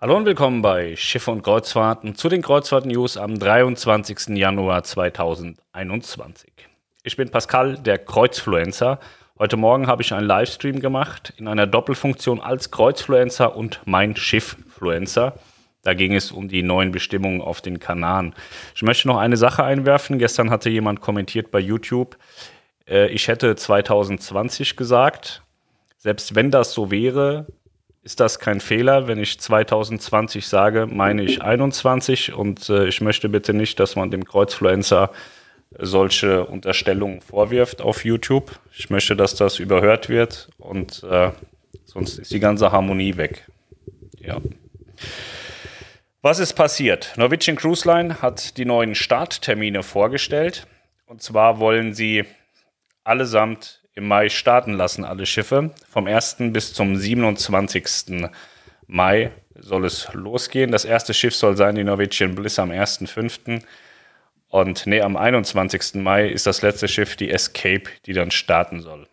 Hallo und willkommen bei Schiffe und Kreuzfahrten zu den Kreuzfahrt-News am 23. Januar 2021. Ich bin Pascal, der Kreuzfluencer. Heute Morgen habe ich einen Livestream gemacht in einer Doppelfunktion als Kreuzfluencer und mein Schifffluencer. Da ging es um die neuen Bestimmungen auf den Kanaren. Ich möchte noch eine Sache einwerfen. Gestern hatte jemand kommentiert bei YouTube, äh, ich hätte 2020 gesagt. Selbst wenn das so wäre, ist das kein Fehler. Wenn ich 2020 sage, meine ich 21 und äh, ich möchte bitte nicht, dass man dem Kreuzfluencer solche Unterstellungen vorwirft auf YouTube. Ich möchte, dass das überhört wird und äh, sonst ist die ganze Harmonie weg. Ja. Was ist passiert? Norwegian Cruise Line hat die neuen Starttermine vorgestellt. Und zwar wollen sie allesamt im Mai starten lassen, alle Schiffe. Vom 1. bis zum 27. Mai soll es losgehen. Das erste Schiff soll sein die Norwegian Bliss am 1.5. Und nee, am 21. Mai ist das letzte Schiff die Escape, die dann starten soll.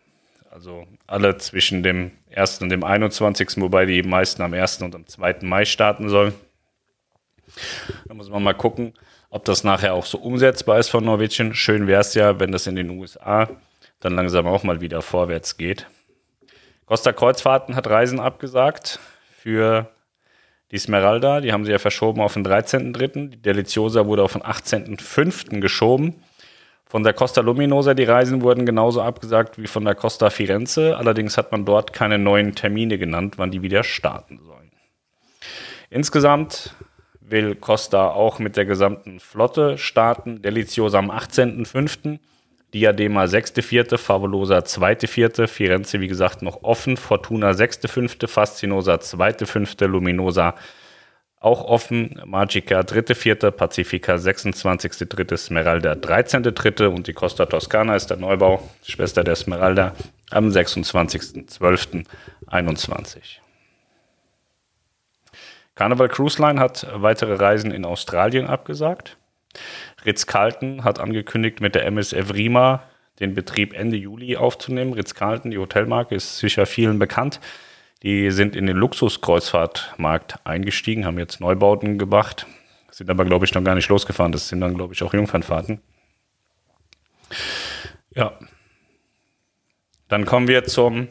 Also alle zwischen dem 1. und dem 21., wobei die meisten am 1. und am 2. Mai starten sollen. Da muss man mal gucken, ob das nachher auch so umsetzbar ist von Norwegian. Schön wäre es ja, wenn das in den USA dann langsam auch mal wieder vorwärts geht. Costa Kreuzfahrten hat Reisen abgesagt für die Smeralda. Die haben sie ja verschoben auf den 13.3. Die Deliciosa wurde auf den 18.5. geschoben. Von der Costa Luminosa, die Reisen wurden genauso abgesagt wie von der Costa Firenze. Allerdings hat man dort keine neuen Termine genannt, wann die wieder starten sollen. Insgesamt will Costa auch mit der gesamten Flotte starten. Deliciosa am 18.05. Diadema 6.4., Favolosa 2.4., Firenze wie gesagt noch offen, Fortuna 6.5., Fascinosa 2.5., Luminosa auch offen, Magica 3.4., Pacifica 26.3., Smeralda 13.3. und die Costa Toscana ist der Neubau, Schwester der Smeralda, am 26.12.21. Carnival Cruise Line hat weitere Reisen in Australien abgesagt. Ritz-Carlton hat angekündigt, mit der MSF Rima den Betrieb Ende Juli aufzunehmen. Ritz-Carlton, die Hotelmarke, ist sicher vielen bekannt. Die sind in den Luxuskreuzfahrtmarkt eingestiegen, haben jetzt Neubauten gemacht, sind aber, glaube ich, noch gar nicht losgefahren. Das sind dann, glaube ich, auch Jungfernfahrten. Ja. Dann kommen wir zum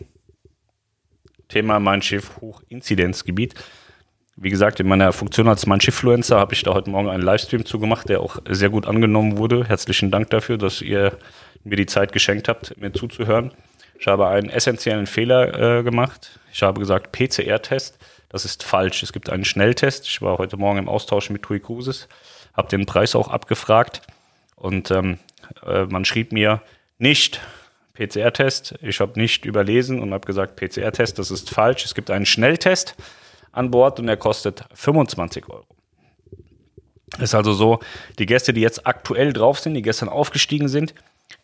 Thema Mein Schiff Hochinzidenzgebiet. Wie gesagt, in meiner Funktion als mein habe ich da heute Morgen einen Livestream zugemacht, der auch sehr gut angenommen wurde. Herzlichen Dank dafür, dass ihr mir die Zeit geschenkt habt, mir zuzuhören. Ich habe einen essentiellen Fehler äh, gemacht. Ich habe gesagt PCR-Test. Das ist falsch. Es gibt einen Schnelltest. Ich war heute Morgen im Austausch mit TUI Cruises, habe den Preis auch abgefragt und ähm, äh, man schrieb mir nicht PCR-Test. Ich habe nicht überlesen und habe gesagt PCR-Test, das ist falsch. Es gibt einen Schnelltest an Bord und er kostet 25 Euro. Ist also so, die Gäste, die jetzt aktuell drauf sind, die gestern aufgestiegen sind,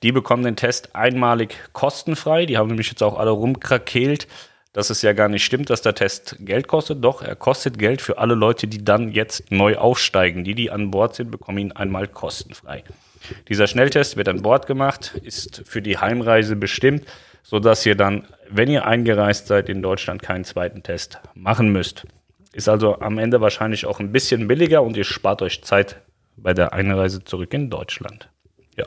die bekommen den Test einmalig kostenfrei. Die haben nämlich jetzt auch alle rumkrakeelt, dass es ja gar nicht stimmt, dass der Test Geld kostet. Doch, er kostet Geld für alle Leute, die dann jetzt neu aufsteigen. Die, die an Bord sind, bekommen ihn einmal kostenfrei. Dieser Schnelltest wird an Bord gemacht, ist für die Heimreise bestimmt sodass ihr dann, wenn ihr eingereist seid in Deutschland, keinen zweiten Test machen müsst. Ist also am Ende wahrscheinlich auch ein bisschen billiger und ihr spart euch Zeit bei der Einreise zurück in Deutschland. Ja.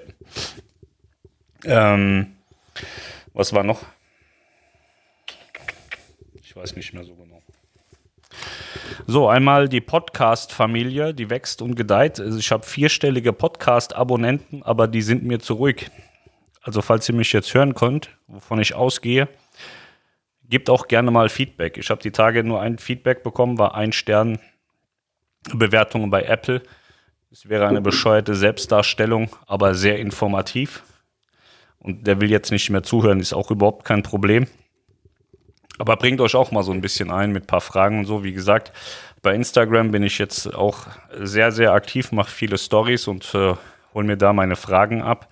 Ähm, was war noch? Ich weiß nicht mehr so genau. So, einmal die Podcast-Familie, die wächst und gedeiht. Also ich habe vierstellige Podcast-Abonnenten, aber die sind mir zu ruhig. Also falls ihr mich jetzt hören könnt, wovon ich ausgehe, gebt auch gerne mal Feedback. Ich habe die Tage nur ein Feedback bekommen, war ein Stern Bewertungen bei Apple. Es wäre eine bescheuerte Selbstdarstellung, aber sehr informativ. Und der will jetzt nicht mehr zuhören, ist auch überhaupt kein Problem. Aber bringt euch auch mal so ein bisschen ein mit ein paar Fragen und so. Wie gesagt, bei Instagram bin ich jetzt auch sehr, sehr aktiv, mache viele Stories und äh, hole mir da meine Fragen ab.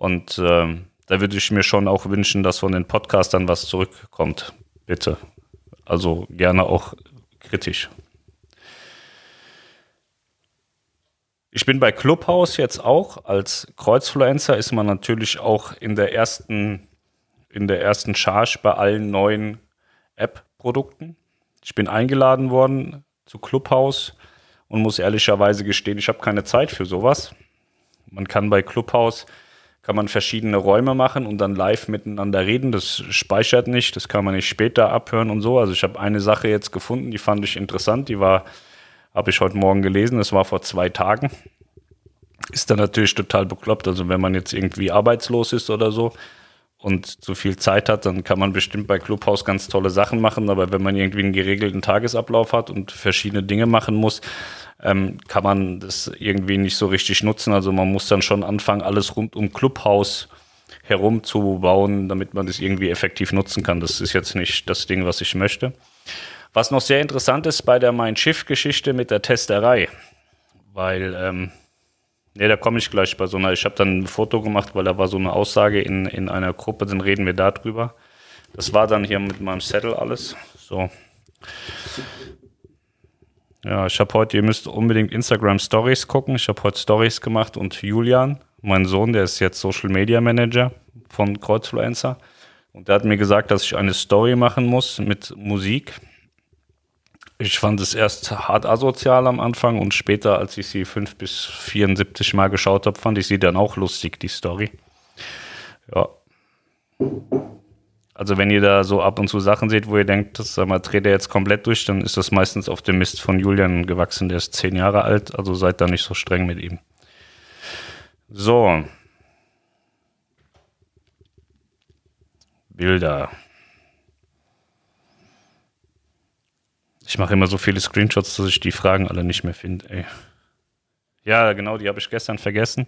Und ähm, da würde ich mir schon auch wünschen, dass von den Podcastern was zurückkommt. Bitte. Also gerne auch kritisch. Ich bin bei Clubhouse jetzt auch. Als Kreuzfluencer ist man natürlich auch in der ersten, in der ersten Charge bei allen neuen App-Produkten. Ich bin eingeladen worden zu Clubhouse und muss ehrlicherweise gestehen, ich habe keine Zeit für sowas. Man kann bei Clubhouse kann man verschiedene Räume machen und dann live miteinander reden. Das speichert nicht, das kann man nicht später abhören und so. Also ich habe eine Sache jetzt gefunden, die fand ich interessant. Die war, habe ich heute Morgen gelesen. Das war vor zwei Tagen. Ist dann natürlich total bekloppt. Also wenn man jetzt irgendwie arbeitslos ist oder so und zu viel Zeit hat, dann kann man bestimmt bei Clubhouse ganz tolle Sachen machen. Aber wenn man irgendwie einen geregelten Tagesablauf hat und verschiedene Dinge machen muss, ähm, kann man das irgendwie nicht so richtig nutzen. Also man muss dann schon anfangen, alles rund um Clubhouse herum zu bauen, damit man das irgendwie effektiv nutzen kann. Das ist jetzt nicht das Ding, was ich möchte. Was noch sehr interessant ist bei der Mein Schiff-Geschichte mit der Testerei, weil, ähm, ne, da komme ich gleich bei so einer, ich habe dann ein Foto gemacht, weil da war so eine Aussage in, in einer Gruppe, dann reden wir darüber. Das war dann hier mit meinem Settle alles. So. Ja, ich habe heute, ihr müsst unbedingt Instagram Stories gucken. Ich habe heute Stories gemacht und Julian, mein Sohn, der ist jetzt Social Media Manager von Kreuzfluencer. Und der hat mir gesagt, dass ich eine Story machen muss mit Musik. Ich fand es erst hart asozial am Anfang und später, als ich sie fünf bis 74 Mal geschaut habe, fand ich sie dann auch lustig, die Story. Ja. Also wenn ihr da so ab und zu Sachen seht, wo ihr denkt, das sag mal, dreht er jetzt komplett durch, dann ist das meistens auf dem Mist von Julian gewachsen. Der ist zehn Jahre alt, also seid da nicht so streng mit ihm. So. Bilder. Ich mache immer so viele Screenshots, dass ich die Fragen alle nicht mehr finde. Ja, genau, die habe ich gestern vergessen.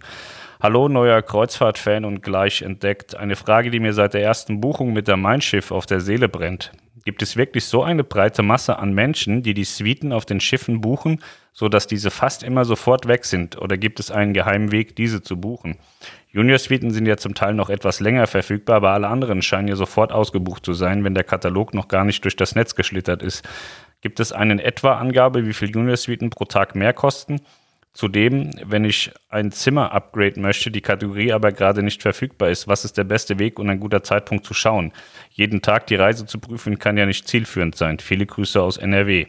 Hallo, neuer Kreuzfahrt-Fan und gleich entdeckt. Eine Frage, die mir seit der ersten Buchung mit der Mein Schiff auf der Seele brennt. Gibt es wirklich so eine breite Masse an Menschen, die die Suiten auf den Schiffen buchen, sodass diese fast immer sofort weg sind? Oder gibt es einen geheimen Weg, diese zu buchen? Junior-Suiten sind ja zum Teil noch etwas länger verfügbar, aber alle anderen scheinen ja sofort ausgebucht zu sein, wenn der Katalog noch gar nicht durch das Netz geschlittert ist. Gibt es eine etwa Angabe, wie viel Junior-Suiten pro Tag mehr kosten? Zudem, wenn ich ein Zimmer upgrade möchte, die Kategorie aber gerade nicht verfügbar ist, was ist der beste Weg und ein guter Zeitpunkt zu schauen? Jeden Tag die Reise zu prüfen kann ja nicht zielführend sein. Viele Grüße aus NRW.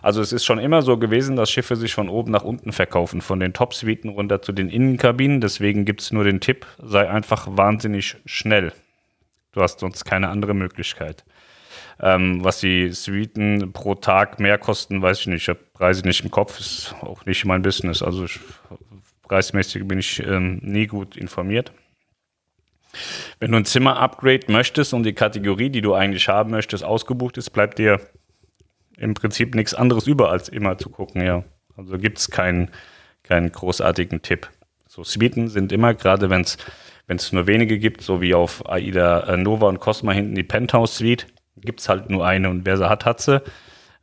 Also es ist schon immer so gewesen, dass Schiffe sich von oben nach unten verkaufen, von den Top-Suiten runter zu den Innenkabinen. Deswegen gibt es nur den Tipp, sei einfach wahnsinnig schnell. Du hast sonst keine andere Möglichkeit. Ähm, was die Suiten pro Tag mehr kosten, weiß ich nicht. Ich habe Preise nicht im Kopf, ist auch nicht mein Business. Also ich, preismäßig bin ich ähm, nie gut informiert. Wenn du ein Zimmer-Upgrade möchtest und die Kategorie, die du eigentlich haben möchtest, ausgebucht ist, bleibt dir im Prinzip nichts anderes über, als immer zu gucken, ja. Also gibt es keinen, keinen großartigen Tipp. So Suiten sind immer, gerade wenn es nur wenige gibt, so wie auf AIDA äh, Nova und Cosma hinten die Penthouse Suite, gibt es halt nur eine und wer sie hat, hat sie.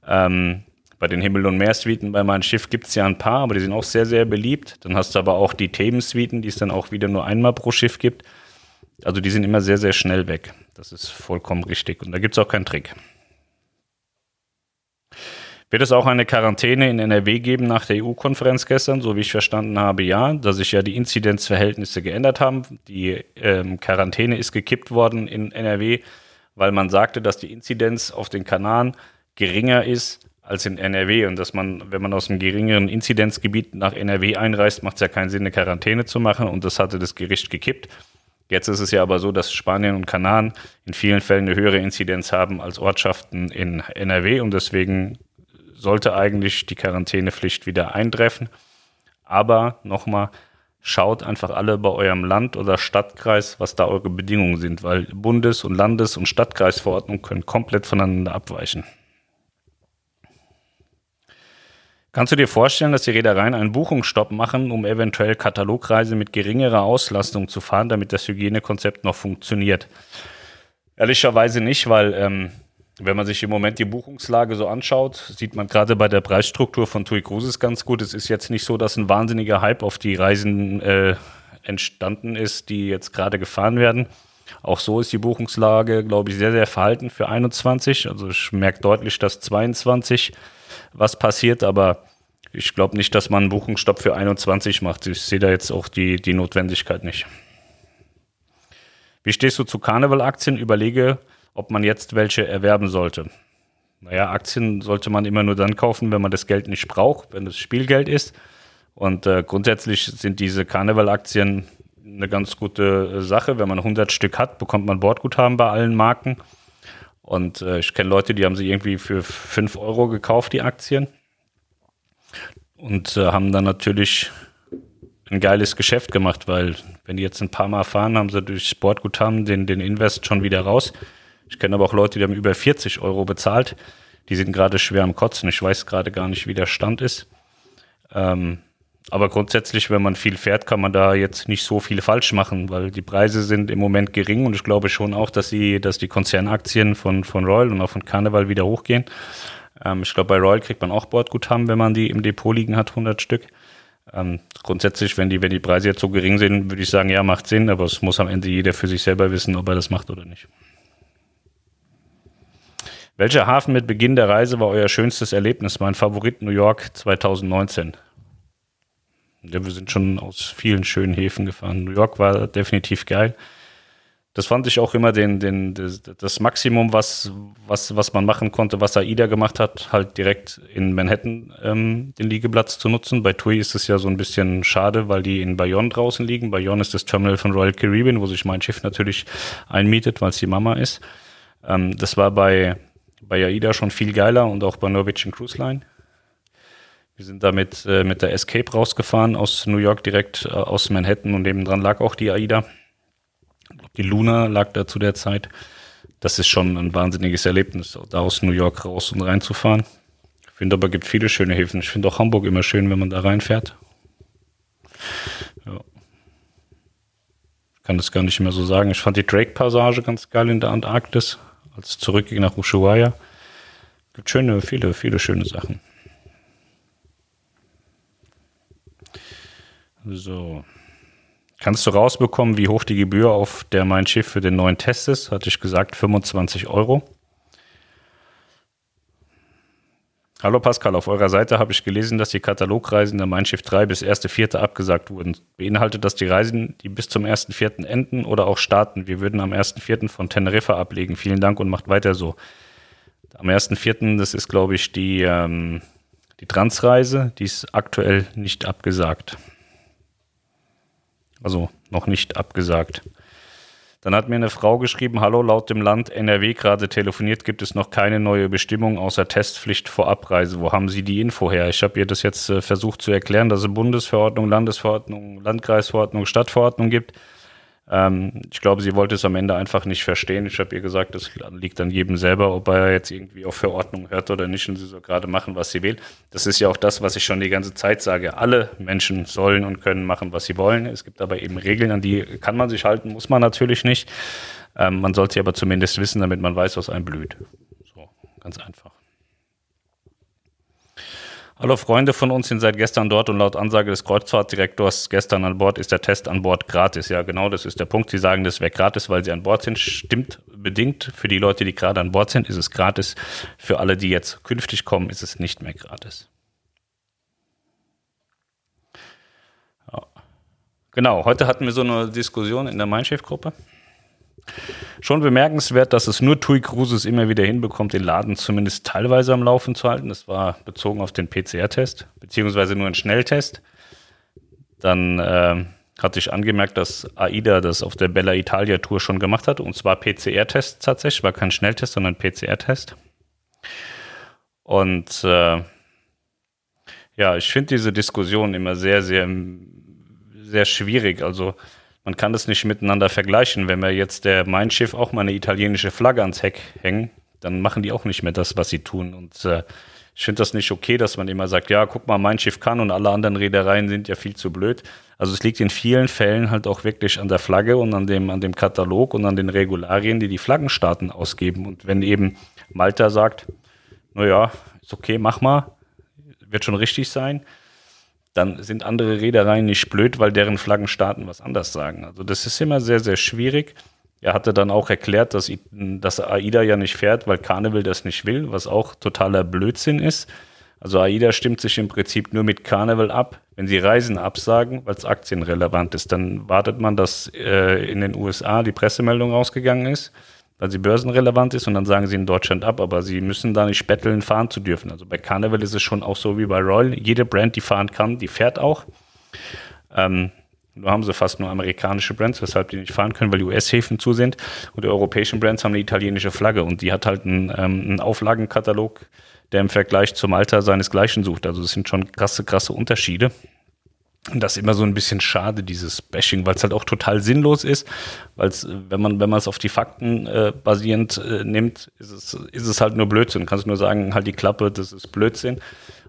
Ähm, bei den Himmel- und Meer-Suiten bei meinem Schiff gibt es ja ein paar, aber die sind auch sehr, sehr beliebt. Dann hast du aber auch die Themensuiten, die es dann auch wieder nur einmal pro Schiff gibt. Also die sind immer sehr, sehr schnell weg. Das ist vollkommen richtig. Und da gibt es auch keinen Trick. Wird es auch eine Quarantäne in NRW geben nach der EU-Konferenz gestern? So wie ich verstanden habe, ja, da sich ja die Inzidenzverhältnisse geändert haben. Die ähm, Quarantäne ist gekippt worden in NRW weil man sagte, dass die Inzidenz auf den Kanaren geringer ist als in NRW und dass man, wenn man aus einem geringeren Inzidenzgebiet nach NRW einreist, macht es ja keinen Sinn, eine Quarantäne zu machen und das hatte das Gericht gekippt. Jetzt ist es ja aber so, dass Spanien und Kanaren in vielen Fällen eine höhere Inzidenz haben als Ortschaften in NRW und deswegen sollte eigentlich die Quarantänepflicht wieder eintreffen. Aber nochmal, schaut einfach alle bei eurem Land oder Stadtkreis, was da eure Bedingungen sind, weil Bundes- und Landes- und Stadtkreisverordnungen können komplett voneinander abweichen. Kannst du dir vorstellen, dass die Reedereien einen Buchungsstopp machen, um eventuell Katalogreise mit geringerer Auslastung zu fahren, damit das Hygienekonzept noch funktioniert? Ehrlicherweise nicht, weil ähm, wenn man sich im Moment die Buchungslage so anschaut, sieht man gerade bei der Preisstruktur von TUI Cruises ganz gut. Es ist jetzt nicht so, dass ein wahnsinniger Hype auf die Reisen äh, entstanden ist, die jetzt gerade gefahren werden. Auch so ist die Buchungslage, glaube ich, sehr, sehr verhalten für 21. Also ich merke deutlich, dass 22 was passiert, aber ich glaube nicht, dass man einen Buchungsstopp für 21 macht. Ich sehe da jetzt auch die, die Notwendigkeit nicht. Wie stehst du zu Karneval-Aktien? Überlege, ob man jetzt welche erwerben sollte. Naja, Aktien sollte man immer nur dann kaufen, wenn man das Geld nicht braucht, wenn es Spielgeld ist. Und äh, grundsätzlich sind diese Karneval-Aktien eine ganz gute äh, Sache. Wenn man 100 Stück hat, bekommt man Bordguthaben bei allen Marken. Und äh, ich kenne Leute, die haben sie irgendwie für 5 Euro gekauft, die Aktien. Und äh, haben dann natürlich ein geiles Geschäft gemacht, weil wenn die jetzt ein paar Mal fahren, haben sie durch Sportguthaben den, den Invest schon wieder raus. Ich kenne aber auch Leute, die haben über 40 Euro bezahlt. Die sind gerade schwer am Kotzen. Ich weiß gerade gar nicht, wie der Stand ist. Ähm, aber grundsätzlich, wenn man viel fährt, kann man da jetzt nicht so viel falsch machen, weil die Preise sind im Moment gering und ich glaube schon auch, dass, sie, dass die Konzernaktien von, von Royal und auch von Carnival wieder hochgehen. Ähm, ich glaube, bei Royal kriegt man auch Bordguthaben, wenn man die im Depot liegen hat, 100 Stück. Ähm, grundsätzlich, wenn die, wenn die Preise jetzt so gering sind, würde ich sagen, ja, macht Sinn, aber es muss am Ende jeder für sich selber wissen, ob er das macht oder nicht. Welcher Hafen mit Beginn der Reise war euer schönstes Erlebnis? Mein Favorit New York 2019. Ja, wir sind schon aus vielen schönen Häfen gefahren. New York war definitiv geil. Das fand ich auch immer den, den, das, das Maximum, was, was, was man machen konnte, was AIDA gemacht hat, halt direkt in Manhattan ähm, den Liegeplatz zu nutzen. Bei TUI ist es ja so ein bisschen schade, weil die in Bayonne draußen liegen. Bayonne ist das Terminal von Royal Caribbean, wo sich mein Schiff natürlich einmietet, weil es die Mama ist. Ähm, das war bei, bei AIDA schon viel geiler und auch bei Norwegian Cruise Line. Wir sind damit äh, mit der Escape rausgefahren aus New York direkt äh, aus Manhattan und nebendran lag auch die AIDA. Die Luna lag da zu der Zeit. Das ist schon ein wahnsinniges Erlebnis, da aus New York raus und reinzufahren. Ich finde aber, es gibt viele schöne Häfen. Ich finde auch Hamburg immer schön, wenn man da reinfährt. Ja. Ich kann das gar nicht mehr so sagen. Ich fand die Drake-Passage ganz geil in der Antarktis, als es zurückging nach Ushuaia. Gibt schöne, viele, viele schöne Sachen. So. Kannst du rausbekommen, wie hoch die Gebühr auf der Mein Schiff für den neuen Test ist? Hatte ich gesagt, 25 Euro. Hallo Pascal, auf eurer Seite habe ich gelesen, dass die Katalogreisen der Mein Schiff 3 bis 1.4. abgesagt wurden. Beinhaltet das die Reisen, die bis zum 1.4. enden oder auch starten? Wir würden am 1.4. von Teneriffa ablegen. Vielen Dank und macht weiter so. Am 1.4., das ist glaube ich die, ähm, die Transreise, die ist aktuell nicht abgesagt. Also noch nicht abgesagt. Dann hat mir eine Frau geschrieben, hallo, laut dem Land NRW gerade telefoniert, gibt es noch keine neue Bestimmung außer Testpflicht vor Abreise. Wo haben Sie die Info her? Ich habe ihr das jetzt äh, versucht zu erklären, dass es Bundesverordnung, Landesverordnung, Landkreisverordnung, Stadtverordnung gibt. Ähm, ich glaube, sie wollte es am Ende einfach nicht verstehen. Ich habe ihr gesagt, das liegt an jedem selber, ob er jetzt irgendwie auf Verordnung hört oder nicht und sie soll gerade machen, was sie will. Das ist ja auch das, was ich schon die ganze Zeit sage. Alle Menschen sollen und können machen, was sie wollen. Es gibt aber eben Regeln, an die kann man sich halten, muss man natürlich nicht. Ähm, man sollte sie aber zumindest wissen, damit man weiß, was einem blüht. So, ganz einfach. Hallo Freunde von uns sind seit gestern dort und laut Ansage des Kreuzfahrtdirektors gestern an Bord ist der Test an Bord gratis. Ja, genau, das ist der Punkt. Sie sagen, das wäre gratis, weil sie an Bord sind. Stimmt bedingt. Für die Leute, die gerade an Bord sind, ist es gratis. Für alle, die jetzt künftig kommen, ist es nicht mehr gratis. Genau, heute hatten wir so eine Diskussion in der Mindshift-Gruppe. Schon bemerkenswert, dass es nur TUI Cruises immer wieder hinbekommt, den Laden zumindest teilweise am Laufen zu halten. Das war bezogen auf den PCR-Test, beziehungsweise nur ein Schnelltest. Dann äh, hatte ich angemerkt, dass AIDA das auf der Bella Italia Tour schon gemacht hat, und zwar PCR-Test tatsächlich, war kein Schnelltest, sondern PCR-Test. Und äh, ja, ich finde diese Diskussion immer sehr, sehr, sehr schwierig. Also man kann das nicht miteinander vergleichen. Wenn wir jetzt der Mein Schiff auch mal eine italienische Flagge ans Heck hängen, dann machen die auch nicht mehr das, was sie tun. Und äh, ich finde das nicht okay, dass man immer sagt, ja, guck mal, mein Schiff kann und alle anderen Reedereien sind ja viel zu blöd. Also es liegt in vielen Fällen halt auch wirklich an der Flagge und an dem, an dem Katalog und an den Regularien, die die Flaggenstaaten ausgeben. Und wenn eben Malta sagt, naja, ist okay, mach mal, wird schon richtig sein, dann sind andere Reedereien nicht blöd, weil deren Flaggenstaaten was anders sagen. Also das ist immer sehr, sehr schwierig. Er hatte dann auch erklärt, dass, dass AIDA ja nicht fährt, weil Carnival das nicht will, was auch totaler Blödsinn ist. Also AIDA stimmt sich im Prinzip nur mit Carnival ab, wenn sie Reisen absagen, weil es aktienrelevant ist. Dann wartet man, dass äh, in den USA die Pressemeldung rausgegangen ist. Weil sie börsenrelevant ist und dann sagen sie in Deutschland ab, aber sie müssen da nicht betteln, fahren zu dürfen. Also bei Carnival ist es schon auch so wie bei Royal. Jede Brand, die fahren kann, die fährt auch. Ähm, nur haben sie fast nur amerikanische Brands, weshalb die nicht fahren können, weil die US-Häfen zu sind. Und die europäischen Brands haben eine italienische Flagge und die hat halt einen, ähm, einen Auflagenkatalog, der im Vergleich zum Alter seinesgleichen sucht. Also es sind schon krasse, krasse Unterschiede. Und das ist immer so ein bisschen schade, dieses Bashing, weil es halt auch total sinnlos ist, weil es, wenn man, wenn man es auf die Fakten äh, basierend äh, nimmt, ist es, ist es halt nur Blödsinn. Kannst nur sagen, halt die Klappe, das ist Blödsinn.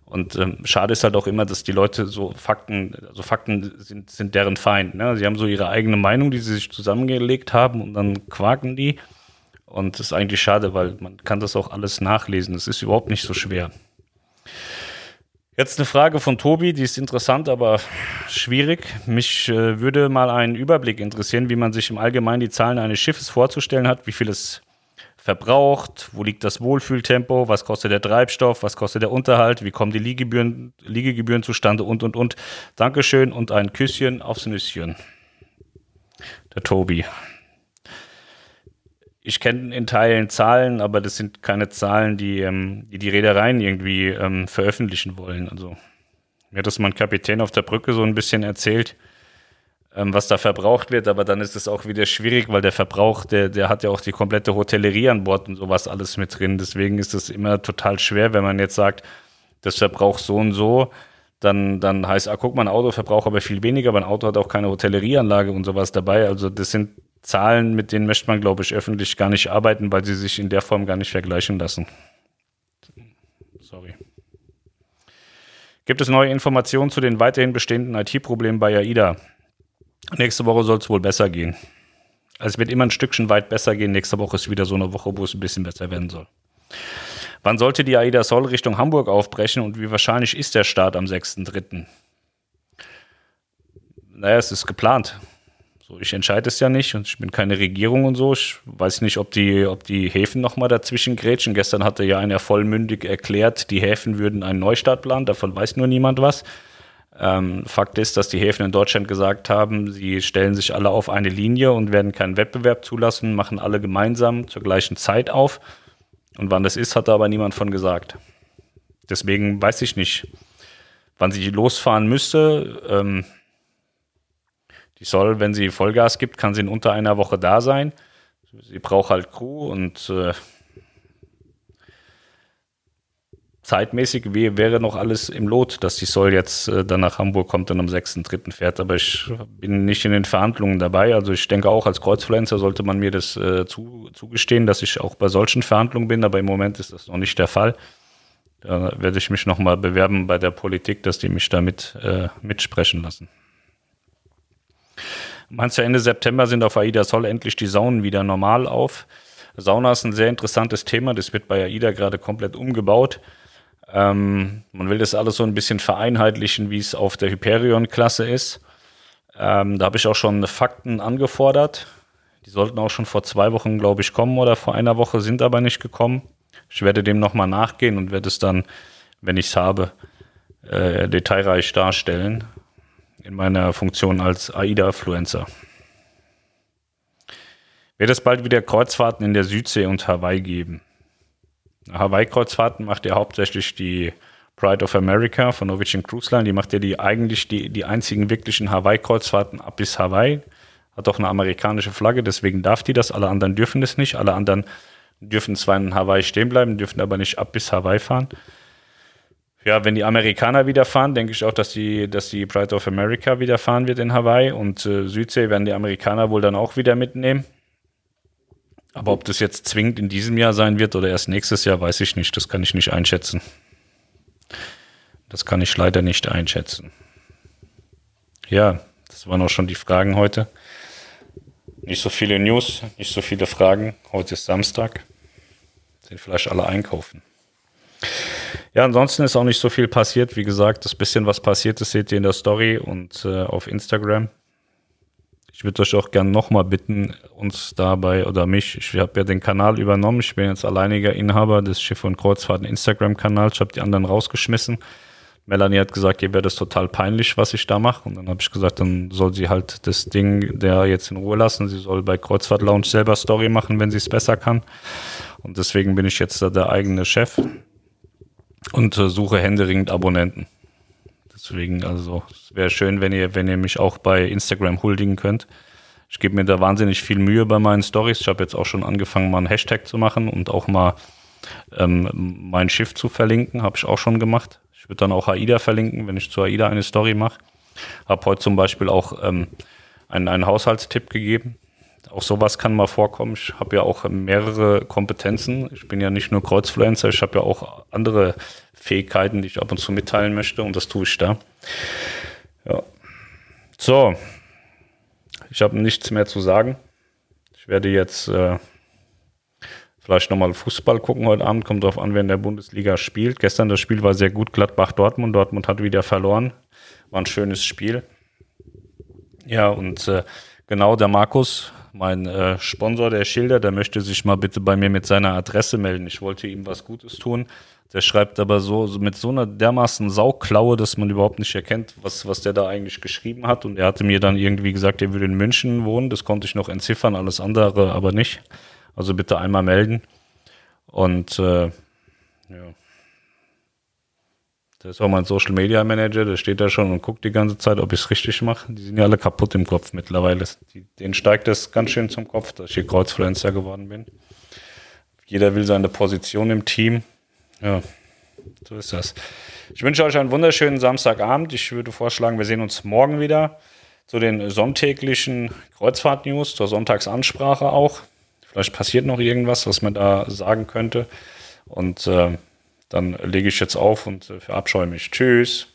Und ähm, schade ist halt auch immer, dass die Leute so Fakten, also Fakten sind, sind deren Feind. Ne? Sie haben so ihre eigene Meinung, die sie sich zusammengelegt haben und dann quaken die. Und das ist eigentlich schade, weil man kann das auch alles nachlesen. Das ist überhaupt nicht so schwer. Jetzt eine Frage von Tobi, die ist interessant, aber schwierig. Mich äh, würde mal ein Überblick interessieren, wie man sich im Allgemeinen die Zahlen eines Schiffes vorzustellen hat, wie viel es verbraucht, wo liegt das Wohlfühltempo, was kostet der Treibstoff, was kostet der Unterhalt, wie kommen die Liegegebühren, Liegegebühren zustande und, und, und. Dankeschön und ein Küsschen aufs Nüsschen. Der Tobi. Ich kenne in Teilen Zahlen, aber das sind keine Zahlen, die ähm, die, die Reedereien irgendwie ähm, veröffentlichen wollen. Also mir hat das mein Kapitän auf der Brücke so ein bisschen erzählt ähm, was da verbraucht wird, aber dann ist es auch wieder schwierig, weil der Verbrauch, der, der hat ja auch die komplette Hotellerie an Bord und sowas alles mit drin. Deswegen ist es immer total schwer, wenn man jetzt sagt, das verbraucht so und so, dann, dann heißt, ah, guck mal, ein Auto verbraucht aber viel weniger, aber ein Auto hat auch keine Hotellerieanlage und sowas dabei. Also das sind Zahlen, mit denen möchte man, glaube ich, öffentlich gar nicht arbeiten, weil sie sich in der Form gar nicht vergleichen lassen. Sorry. Gibt es neue Informationen zu den weiterhin bestehenden IT-Problemen bei AIDA? Nächste Woche soll es wohl besser gehen. Also es wird immer ein Stückchen weit besser gehen. Nächste Woche ist wieder so eine Woche, wo es ein bisschen besser werden soll. Wann sollte die AIDA Soll Richtung Hamburg aufbrechen und wie wahrscheinlich ist der Start am 6.3.? Naja, es ist geplant. So, ich entscheide es ja nicht und ich bin keine Regierung und so. Ich weiß nicht, ob die, ob die Häfen nochmal dazwischen grätschen. Gestern hatte ja einer vollmündig erklärt, die Häfen würden einen Neustart planen. Davon weiß nur niemand was. Ähm, Fakt ist, dass die Häfen in Deutschland gesagt haben, sie stellen sich alle auf eine Linie und werden keinen Wettbewerb zulassen, machen alle gemeinsam zur gleichen Zeit auf. Und wann das ist, hat da aber niemand von gesagt. Deswegen weiß ich nicht, wann sie losfahren müsste. Ähm, die soll, wenn sie Vollgas gibt, kann sie in unter einer Woche da sein. Sie braucht halt Crew und äh, zeitmäßig wäre noch alles im Lot, dass die Soll jetzt äh, dann nach Hamburg kommt und am 6.3. fährt. Aber ich bin nicht in den Verhandlungen dabei. Also ich denke auch als Kreuzfluencer sollte man mir das äh, zu, zugestehen, dass ich auch bei solchen Verhandlungen bin. Aber im Moment ist das noch nicht der Fall. Da werde ich mich nochmal bewerben bei der Politik, dass die mich damit äh, mitsprechen lassen. Meinst du, Ende September sind auf AIDA Soll endlich die Saunen wieder normal auf? Sauna ist ein sehr interessantes Thema. Das wird bei AIDA gerade komplett umgebaut. Ähm, man will das alles so ein bisschen vereinheitlichen, wie es auf der Hyperion-Klasse ist. Ähm, da habe ich auch schon Fakten angefordert. Die sollten auch schon vor zwei Wochen, glaube ich, kommen oder vor einer Woche, sind aber nicht gekommen. Ich werde dem nochmal nachgehen und werde es dann, wenn ich es habe, äh, detailreich darstellen in meiner Funktion als AIDA-Fluencer. Wird es bald wieder Kreuzfahrten in der Südsee und Hawaii geben? Hawaii-Kreuzfahrten macht ja hauptsächlich die Pride of America von Norwegian Cruise Line. Die macht ja die eigentlich die, die einzigen wirklichen Hawaii-Kreuzfahrten ab bis Hawaii. Hat auch eine amerikanische Flagge, deswegen darf die das. Alle anderen dürfen das nicht. Alle anderen dürfen zwar in Hawaii stehen bleiben, dürfen aber nicht ab bis Hawaii fahren. Ja, wenn die Amerikaner wieder fahren, denke ich auch, dass die, dass die Pride of America wieder fahren wird in Hawaii und äh, Südsee werden die Amerikaner wohl dann auch wieder mitnehmen. Aber ob das jetzt zwingend in diesem Jahr sein wird oder erst nächstes Jahr, weiß ich nicht. Das kann ich nicht einschätzen. Das kann ich leider nicht einschätzen. Ja, das waren auch schon die Fragen heute. Nicht so viele News, nicht so viele Fragen. Heute ist Samstag. Sind vielleicht alle einkaufen. Ja, ansonsten ist auch nicht so viel passiert. Wie gesagt, das bisschen, was passiert ist, seht ihr in der Story und äh, auf Instagram. Ich würde euch auch gerne nochmal bitten, uns dabei oder mich, ich habe ja den Kanal übernommen, ich bin jetzt alleiniger Inhaber des Schiff- und Kreuzfahrten Instagram-Kanals, ich habe die anderen rausgeschmissen. Melanie hat gesagt, ihr wäre das total peinlich, was ich da mache. Und dann habe ich gesagt, dann soll sie halt das Ding der jetzt in Ruhe lassen. Sie soll bei Kreuzfahrt Lounge selber Story machen, wenn sie es besser kann. Und deswegen bin ich jetzt da der eigene Chef und äh, suche händeringend Abonnenten. Deswegen, also, es wäre schön, wenn ihr, wenn ihr mich auch bei Instagram huldigen könnt. Ich gebe mir da wahnsinnig viel Mühe bei meinen Stories. Ich habe jetzt auch schon angefangen, mal einen Hashtag zu machen und auch mal ähm, mein Schiff zu verlinken. Habe ich auch schon gemacht. Ich würde dann auch AIDA verlinken, wenn ich zu AIDA eine Story mache. Habe heute zum Beispiel auch ähm, einen, einen Haushaltstipp gegeben. Auch sowas kann mal vorkommen. Ich habe ja auch mehrere Kompetenzen. Ich bin ja nicht nur Kreuzfluencer, ich habe ja auch andere Fähigkeiten, die ich ab und zu mitteilen möchte und das tue ich da. Ja. So, ich habe nichts mehr zu sagen. Ich werde jetzt äh, vielleicht nochmal Fußball gucken heute Abend. Kommt darauf an, wer in der Bundesliga spielt. Gestern das Spiel war sehr gut. Gladbach-Dortmund. Dortmund hat wieder verloren. War ein schönes Spiel. Ja, und äh, genau der Markus, mein äh, Sponsor der Schilder, der möchte sich mal bitte bei mir mit seiner Adresse melden. Ich wollte ihm was Gutes tun. Der schreibt aber so, so mit so einer dermaßen Sauklaue, dass man überhaupt nicht erkennt, was, was der da eigentlich geschrieben hat. Und er hatte mir dann irgendwie gesagt, er würde in München wohnen. Das konnte ich noch entziffern, alles andere aber nicht. Also bitte einmal melden. Und äh, ja. Der ist auch mein Social Media Manager, der steht da schon und guckt die ganze Zeit, ob ich es richtig mache. Die sind ja alle kaputt im Kopf mittlerweile. Die, denen steigt das ganz schön zum Kopf, dass ich hier Kreuzfluencer geworden bin. Jeder will seine Position im Team. Ja, so ist das. Ich wünsche euch einen wunderschönen Samstagabend. Ich würde vorschlagen, wir sehen uns morgen wieder zu den sonntäglichen Kreuzfahrt-News, zur Sonntagsansprache auch. Vielleicht passiert noch irgendwas, was man da sagen könnte. Und äh, dann lege ich jetzt auf und äh, verabscheue mich. Tschüss.